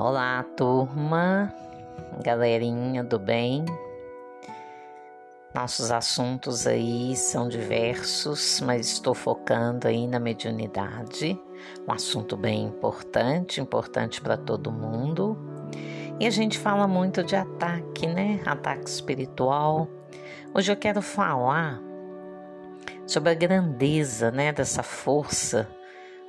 Olá, turma, galerinha do bem. Nossos assuntos aí são diversos, mas estou focando aí na mediunidade, um assunto bem importante, importante para todo mundo. E a gente fala muito de ataque, né? Ataque espiritual. Hoje eu quero falar sobre a grandeza, né, dessa força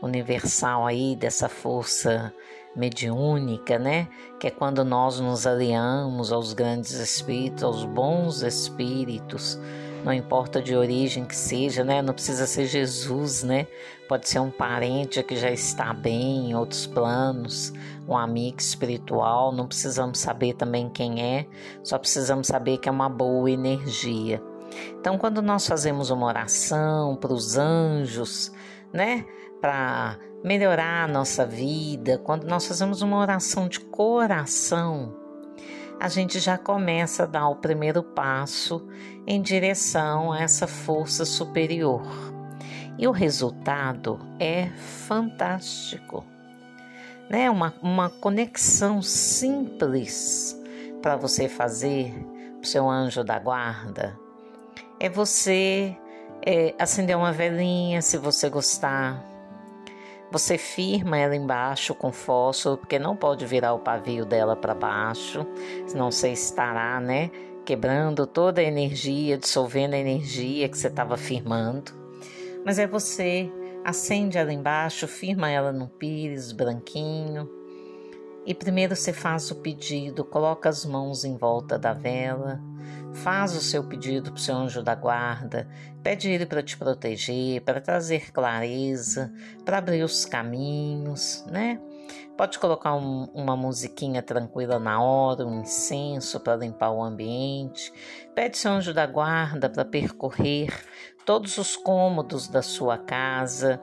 universal aí, dessa força mediúnica, né? Que é quando nós nos aliamos aos grandes espíritos, aos bons espíritos, não importa de origem que seja, né? Não precisa ser Jesus, né? Pode ser um parente que já está bem em outros planos, um amigo espiritual, não precisamos saber também quem é, só precisamos saber que é uma boa energia. Então, quando nós fazemos uma oração para os anjos, né? Para melhorar a nossa vida, quando nós fazemos uma oração de coração, a gente já começa a dar o primeiro passo em direção a essa força superior. E o resultado é fantástico. Né? Uma, uma conexão simples para você fazer para o seu anjo da guarda é você é, acender uma velinha se você gostar, você firma ela embaixo com fósforo, porque não pode virar o pavio dela para baixo, senão você estará, né, quebrando toda a energia, dissolvendo a energia que você estava firmando. Mas é você acende ela embaixo, firma ela no pires branquinho. E primeiro você faz o pedido, coloca as mãos em volta da vela, Faz o seu pedido para o seu anjo da guarda, pede ele para te proteger, para trazer clareza, para abrir os caminhos, né? Pode colocar um, uma musiquinha tranquila na hora, um incenso para limpar o ambiente. Pede seu anjo da guarda para percorrer todos os cômodos da sua casa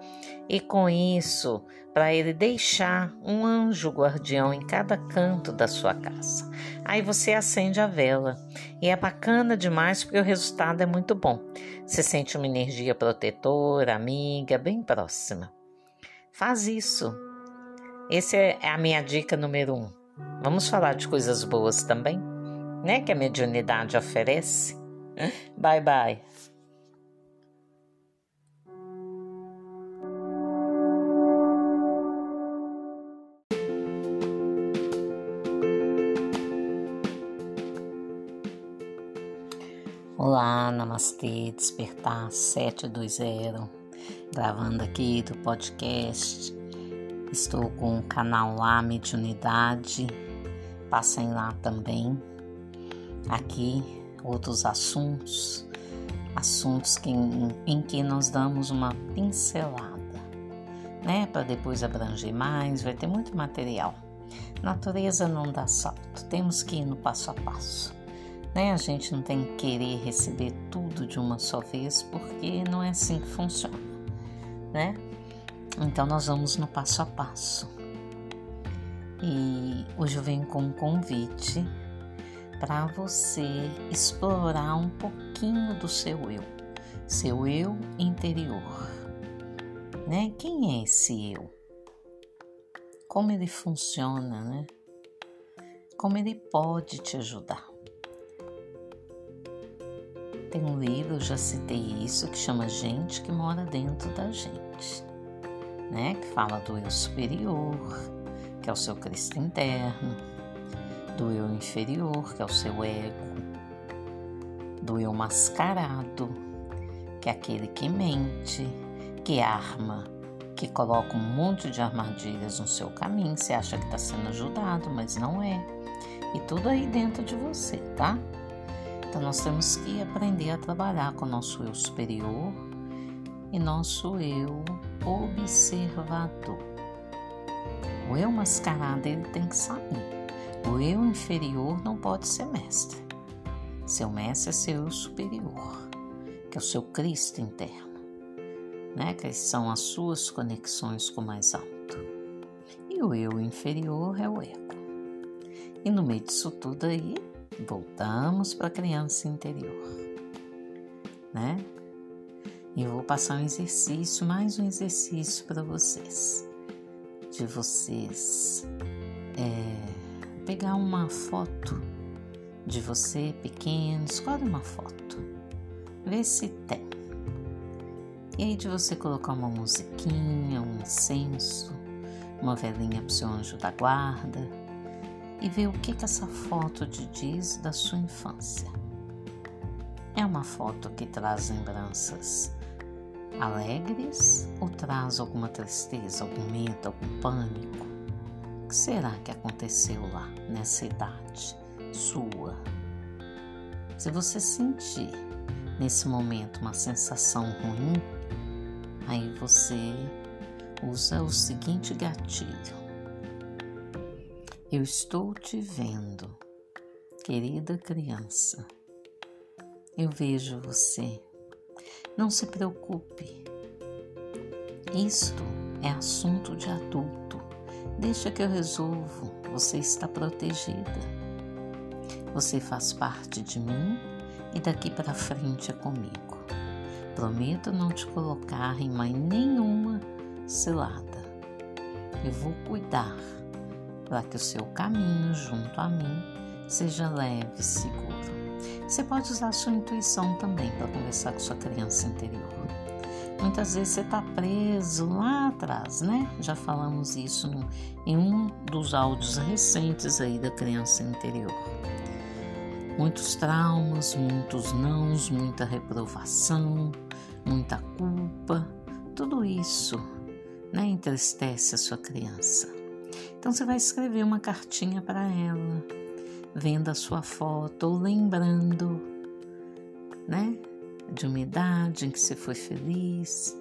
e com isso para ele deixar um anjo guardião em cada canto da sua casa. Aí você acende a vela e é bacana demais porque o resultado é muito bom. Você sente uma energia protetora, amiga, bem próxima. Faz isso. Essa é a minha dica número um. Vamos falar de coisas boas também, né? Que a mediunidade oferece. Bye bye. Olá, Namastê, Despertar 720, gravando aqui do podcast. Estou com o canal lá, Mediunidade, passem lá também. Aqui, outros assuntos, assuntos que, em, em que nós damos uma pincelada, né? Para depois abranger mais, vai ter muito material. Natureza não dá salto, temos que ir no passo a passo. Né? A gente não tem que querer receber tudo de uma só vez, porque não é assim que funciona, né? Então nós vamos no passo a passo. E hoje eu venho com um convite para você explorar um pouquinho do seu eu, seu eu interior. Né? Quem é esse eu? Como ele funciona, né? Como ele pode te ajudar? Tem um livro, já citei isso, que chama Gente que Mora Dentro da Gente, né? Que fala do eu superior, que é o seu Cristo interno, do eu inferior, que é o seu ego, do eu mascarado, que é aquele que mente, que arma, que coloca um monte de armadilhas no seu caminho. Você acha que está sendo ajudado, mas não é. E tudo aí dentro de você, tá? Então nós temos que aprender a trabalhar com nosso eu superior e nosso eu observador. O eu mascarado ele tem que sair. O eu inferior não pode ser mestre. Seu mestre é seu eu superior, que é o seu Cristo interno, né? Que são as suas conexões com o mais alto. E o eu inferior é o ego. E no meio disso tudo aí, voltamos para a criança interior, né? E eu vou passar um exercício, mais um exercício para vocês, de vocês é, pegar uma foto de você pequeno, escolhe uma foto, vê se tem. E aí de você colocar uma musiquinha, um incenso, uma velinha para o seu anjo da guarda e ver o que, que essa foto te diz da sua infância. É uma foto que traz lembranças alegres ou traz alguma tristeza, algum medo, algum pânico? O que será que aconteceu lá nessa idade sua? Se você sentir nesse momento uma sensação ruim, aí você usa o seguinte gatilho. Eu estou te vendo, querida criança. Eu vejo você. Não se preocupe. Isto é assunto de adulto. Deixa que eu resolvo. Você está protegida. Você faz parte de mim e daqui para frente é comigo. Prometo não te colocar em mais nenhuma cilada. Eu vou cuidar para que o seu caminho junto a mim seja leve e seguro. Você pode usar sua intuição também para conversar com sua criança interior. Muitas vezes você está preso lá atrás, né? Já falamos isso no, em um dos áudios recentes aí da criança interior. Muitos traumas, muitos nãos, muita reprovação, muita culpa, tudo isso né, entristece a sua criança. Então você vai escrever uma cartinha para ela vendo a sua foto ou lembrando, né, de uma idade em que você foi feliz,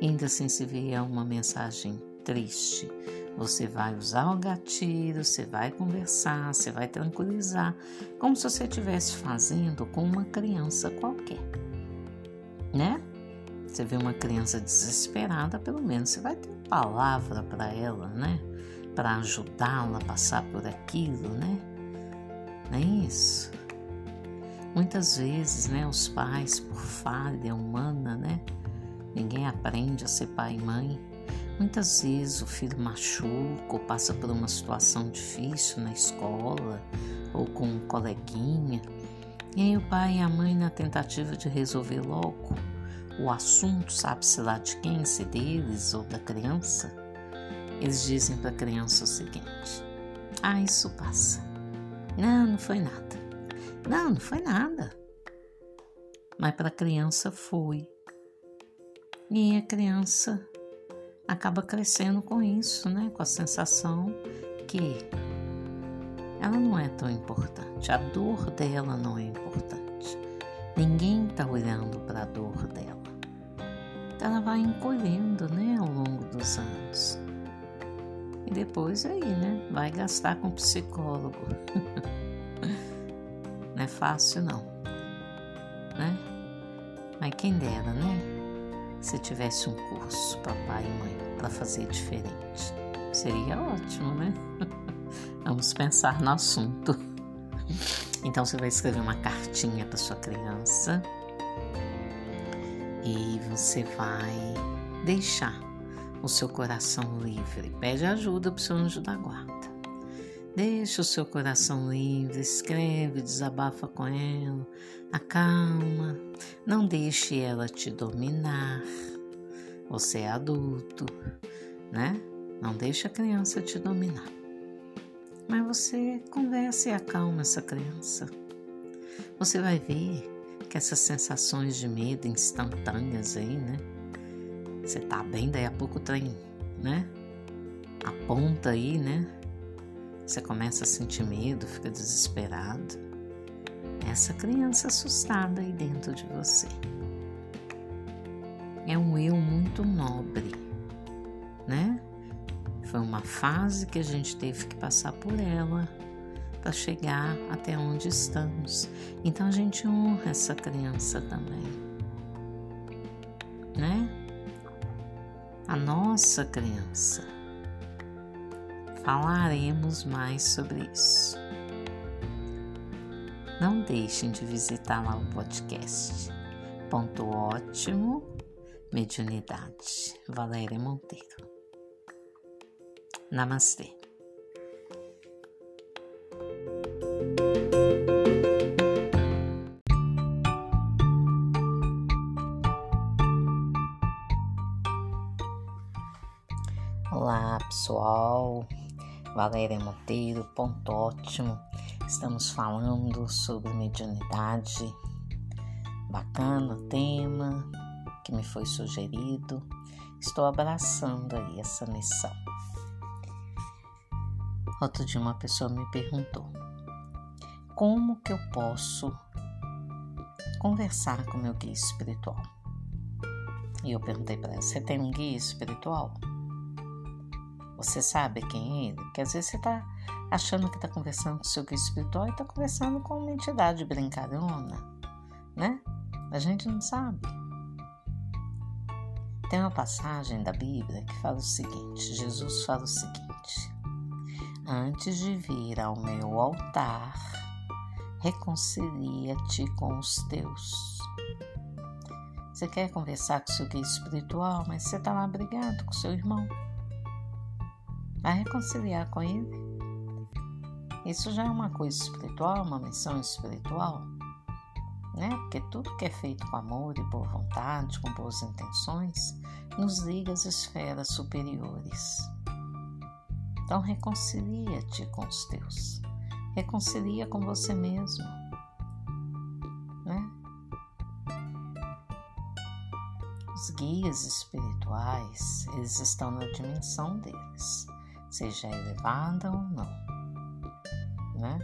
ainda assim se vier uma mensagem triste, você vai usar o gatilho, você vai conversar, você vai tranquilizar, como se você estivesse fazendo com uma criança qualquer, né? Você vê uma criança desesperada, pelo menos você vai ter palavra para ela, né? Para ajudá-la a passar por aquilo, né? Não é isso? Muitas vezes, né, os pais, por falha humana, né, ninguém aprende a ser pai e mãe. Muitas vezes o filho machuca ou passa por uma situação difícil na escola ou com um coleguinha. E aí o pai e a mãe, na tentativa de resolver logo o assunto, sabe-se lá de quem, se deles ou da criança, eles dizem para a criança o seguinte: Ah, isso passa. Não, não foi nada. Não, não foi nada. Mas para a criança foi. E a criança acaba crescendo com isso, né? Com a sensação que ela não é tão importante, a dor dela não é importante. Ninguém está olhando para a dor dela. Então ela vai encolhendo, né, ao longo dos anos. Depois aí, né? Vai gastar com psicólogo. não é fácil não, né? Mas quem dera, né? Se tivesse um curso para pai e mãe para fazer diferente. Seria ótimo, né? Vamos pensar no assunto. Então você vai escrever uma cartinha para sua criança e você vai deixar o seu coração livre. Pede ajuda para o seu anjo da guarda. Deixa o seu coração livre, escreve, desabafa com ela, acalma, não deixe ela te dominar. Você é adulto, né? Não deixe a criança te dominar. Mas você conversa e acalma essa criança. Você vai ver que essas sensações de medo instantâneas aí, né? Você tá bem, daí a pouco o trem, né? Aponta aí, né? Você começa a sentir medo, fica desesperado. Essa criança assustada aí dentro de você. É um eu muito nobre, né? Foi uma fase que a gente teve que passar por ela para chegar até onde estamos. Então a gente honra essa criança também, né? Nossa criança. Falaremos mais sobre isso. Não deixem de visitar lá o podcast. Ponto ótimo, mediunidade. Valéria Monteiro. Namastê. Olá pessoal, Valéria Monteiro, ponto ótimo. Estamos falando sobre mediunidade. Bacana tema que me foi sugerido. Estou abraçando aí essa missão. Outro dia uma pessoa me perguntou: como que eu posso conversar com meu guia espiritual? E eu perguntei para ela: você tem um guia espiritual? Você sabe quem é ele? Porque às vezes você está achando que está conversando com o seu guia espiritual e está conversando com uma entidade brincalhona, né? A gente não sabe. Tem uma passagem da Bíblia que fala o seguinte: Jesus fala o seguinte: Antes de vir ao meu altar, reconcilia-te com os teus. Você quer conversar com seu guia espiritual, mas você está lá brigado com seu irmão a reconciliar com Ele. Isso já é uma coisa espiritual, uma missão espiritual, né? Porque tudo que é feito com amor e boa vontade, com boas intenções, nos liga às esferas superiores. Então reconcilia-te com os teus, reconcilia com você mesmo, né? Os guias espirituais, eles estão na dimensão deles seja elevada ou não, né?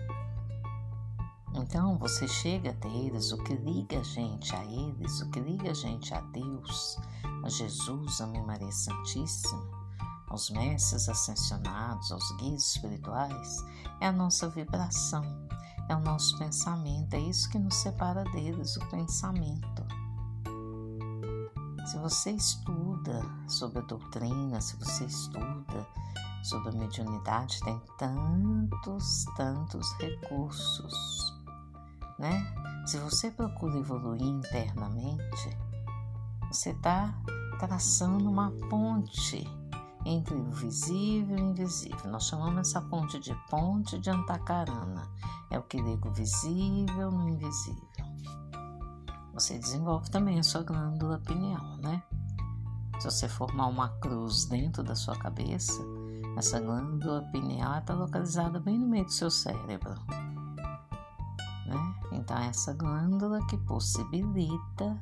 Então você chega até eles, o que liga a gente a eles, o que liga a gente a Deus, a Jesus, a Mãe Maria Santíssima, aos mestres ascensionados, aos guias espirituais, é a nossa vibração, é o nosso pensamento, é isso que nos separa deles, o pensamento. Se você estuda sobre a doutrina, se você estuda sobre a mediunidade tem tantos, tantos recursos, né? Se você procura evoluir internamente, você está traçando uma ponte entre o visível e o invisível. Nós chamamos essa ponte de ponte de Antacarana. É o que liga o visível no invisível. Você desenvolve também a sua glândula pineal, né? Se você formar uma cruz dentro da sua cabeça, essa glândula pineal está localizada bem no meio do seu cérebro. Né? Então, é essa glândula que possibilita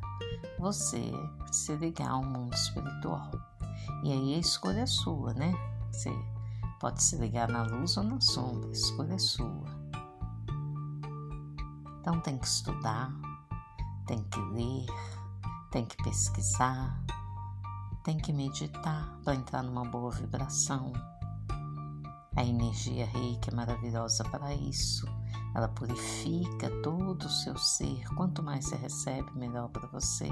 você se ligar ao mundo espiritual. E aí a escolha é sua, né? Você pode se ligar na luz ou na sombra, a escolha é sua. Então tem que estudar, tem que ler, tem que pesquisar, tem que meditar para entrar numa boa vibração. A energia reiki é maravilhosa para isso. Ela purifica todo o seu ser. Quanto mais você recebe, melhor para você.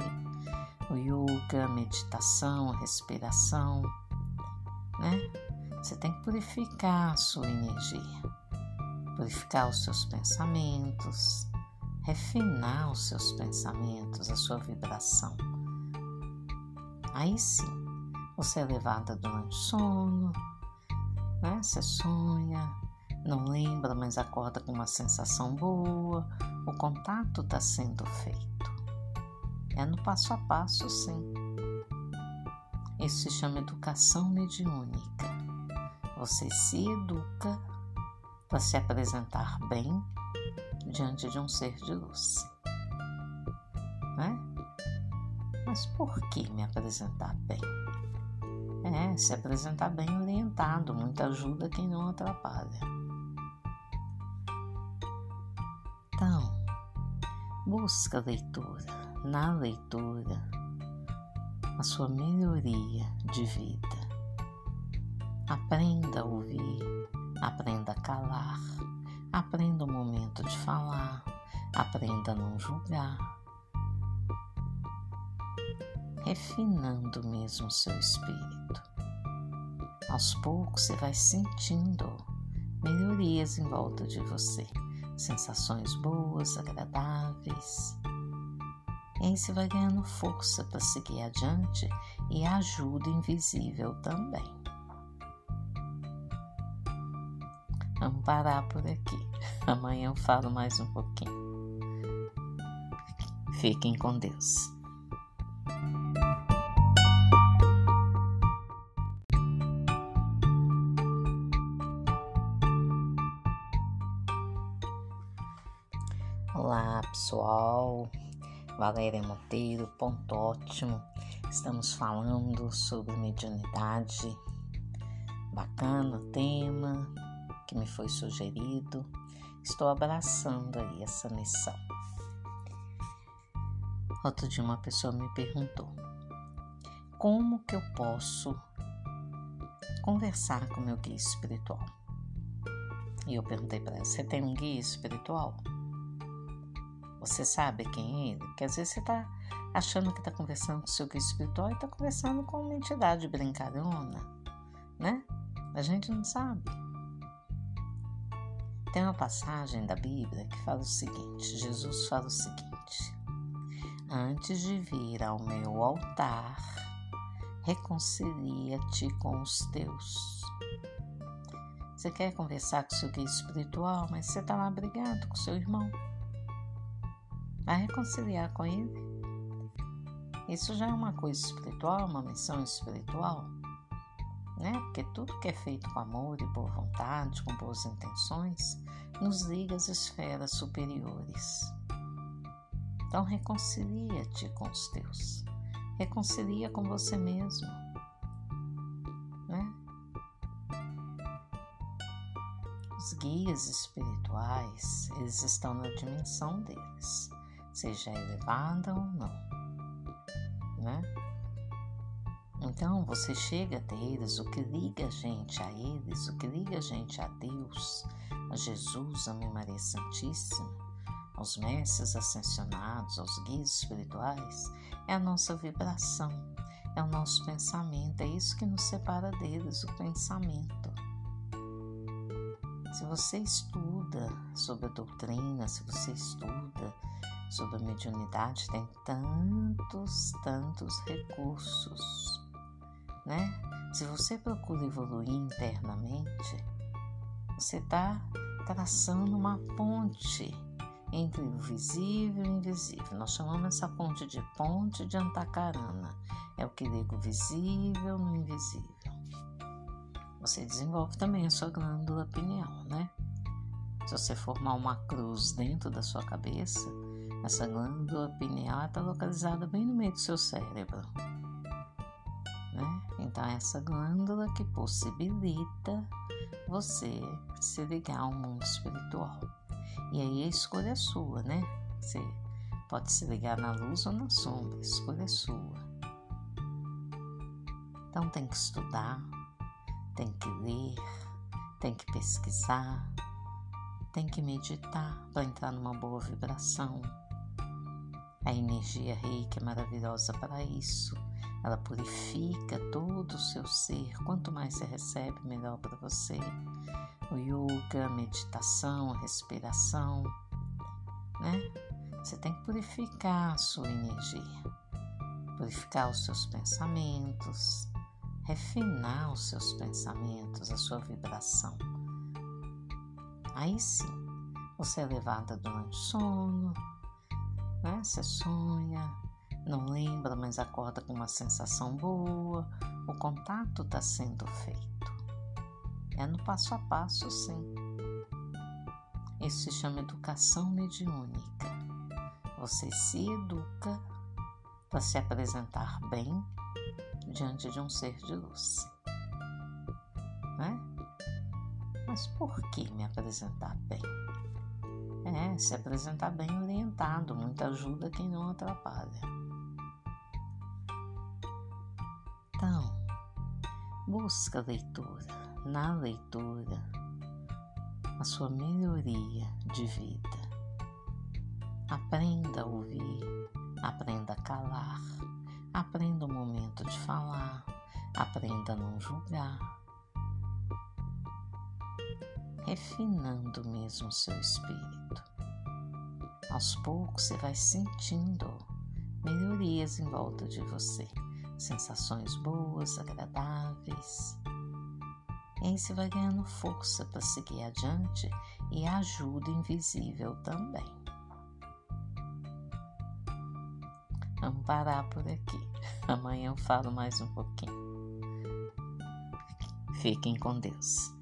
O yoga, a meditação, a respiração, né? Você tem que purificar a sua energia, purificar os seus pensamentos, refinar os seus pensamentos, a sua vibração. Aí sim, você é levada durante o sono, né? Você sonha, não lembra, mas acorda com uma sensação boa, o contato está sendo feito. É no passo a passo, sim. Isso se chama educação mediúnica. Você se educa para se apresentar bem diante de um ser de luz. Né? Mas por que me apresentar bem? É, se apresentar bem orientado, muita ajuda quem não atrapalha. Então, busca a leitura, na leitura, a sua melhoria de vida. Aprenda a ouvir, aprenda a calar, aprenda o momento de falar, aprenda a não julgar refinando mesmo o seu espírito. Aos poucos você vai sentindo melhorias em volta de você, sensações boas, agradáveis. E aí você vai ganhando força para seguir adiante e ajuda invisível também. Vamos parar por aqui. Amanhã eu falo mais um pouquinho. Fiquem com Deus. Olá pessoal, Valéria Monteiro, ponto ótimo. Estamos falando sobre mediunidade. Bacana tema que me foi sugerido. Estou abraçando aí essa missão. Outro dia uma pessoa me perguntou: como que eu posso conversar com meu guia espiritual? E eu perguntei para ela: você tem um guia espiritual? Você sabe quem é ele? Porque às vezes você está achando que está conversando com o seu guia espiritual e está conversando com uma entidade brincalhona, né? A gente não sabe. Tem uma passagem da Bíblia que fala o seguinte: Jesus fala o seguinte: Antes de vir ao meu altar, reconcilia-te com os teus. Você quer conversar com seu guia espiritual, mas você está lá brigado com seu irmão. Vai reconciliar com ele. Isso já é uma coisa espiritual, uma missão espiritual, né? Porque tudo que é feito com amor e boa vontade, com boas intenções, nos liga às esferas superiores. Então reconcilia-te com os teus. Reconcilia com você mesmo. Né? Os guias espirituais, eles estão na dimensão deles seja elevada ou não, né? Então você chega até eles, o que liga a gente a eles, o que liga a gente a Deus, a Jesus, a Maria Santíssima, aos mestres ascensionados, aos guias espirituais, é a nossa vibração, é o nosso pensamento, é isso que nos separa deles, o pensamento. Se você estuda sobre a doutrina, se você estuda sobre a mediunidade tem tantos, tantos recursos, né? Se você procura evoluir internamente, você está traçando uma ponte entre o visível e o invisível. Nós chamamos essa ponte de ponte de Antacarana. É o que liga o visível no invisível. Você desenvolve também a sua glândula pineal, né? Se você formar uma cruz dentro da sua cabeça, essa glândula pineal está localizada bem no meio do seu cérebro. Né? Então, é essa glândula que possibilita você se ligar ao mundo espiritual. E aí a escolha é sua, né? Você pode se ligar na luz ou na sombra, a escolha é sua. Então tem que estudar, tem que ler, tem que pesquisar, tem que meditar para entrar numa boa vibração. A energia reiki é maravilhosa para isso. Ela purifica todo o seu ser. Quanto mais você recebe, melhor para você. O yoga, a meditação, a respiração, né? Você tem que purificar a sua energia, purificar os seus pensamentos, refinar os seus pensamentos, a sua vibração. Aí sim, você é levada durante o sono, né? Você sonha, não lembra, mas acorda com uma sensação boa, o contato está sendo feito. É no passo a passo, sim. Isso se chama educação mediúnica. Você se educa para se apresentar bem diante de um ser de luz. Né? Mas por que me apresentar bem? É, se apresentar bem orientado, muita ajuda quem não atrapalha. Então, busca a leitura, na leitura, a sua melhoria de vida. Aprenda a ouvir, aprenda a calar, aprenda o momento de falar, aprenda a não julgar, refinando mesmo seu espírito. Aos poucos você vai sentindo melhorias em volta de você, sensações boas, agradáveis. E aí você vai ganhando força para seguir adiante e ajuda invisível também. Vamos parar por aqui. Amanhã eu falo mais um pouquinho. Fiquem com Deus.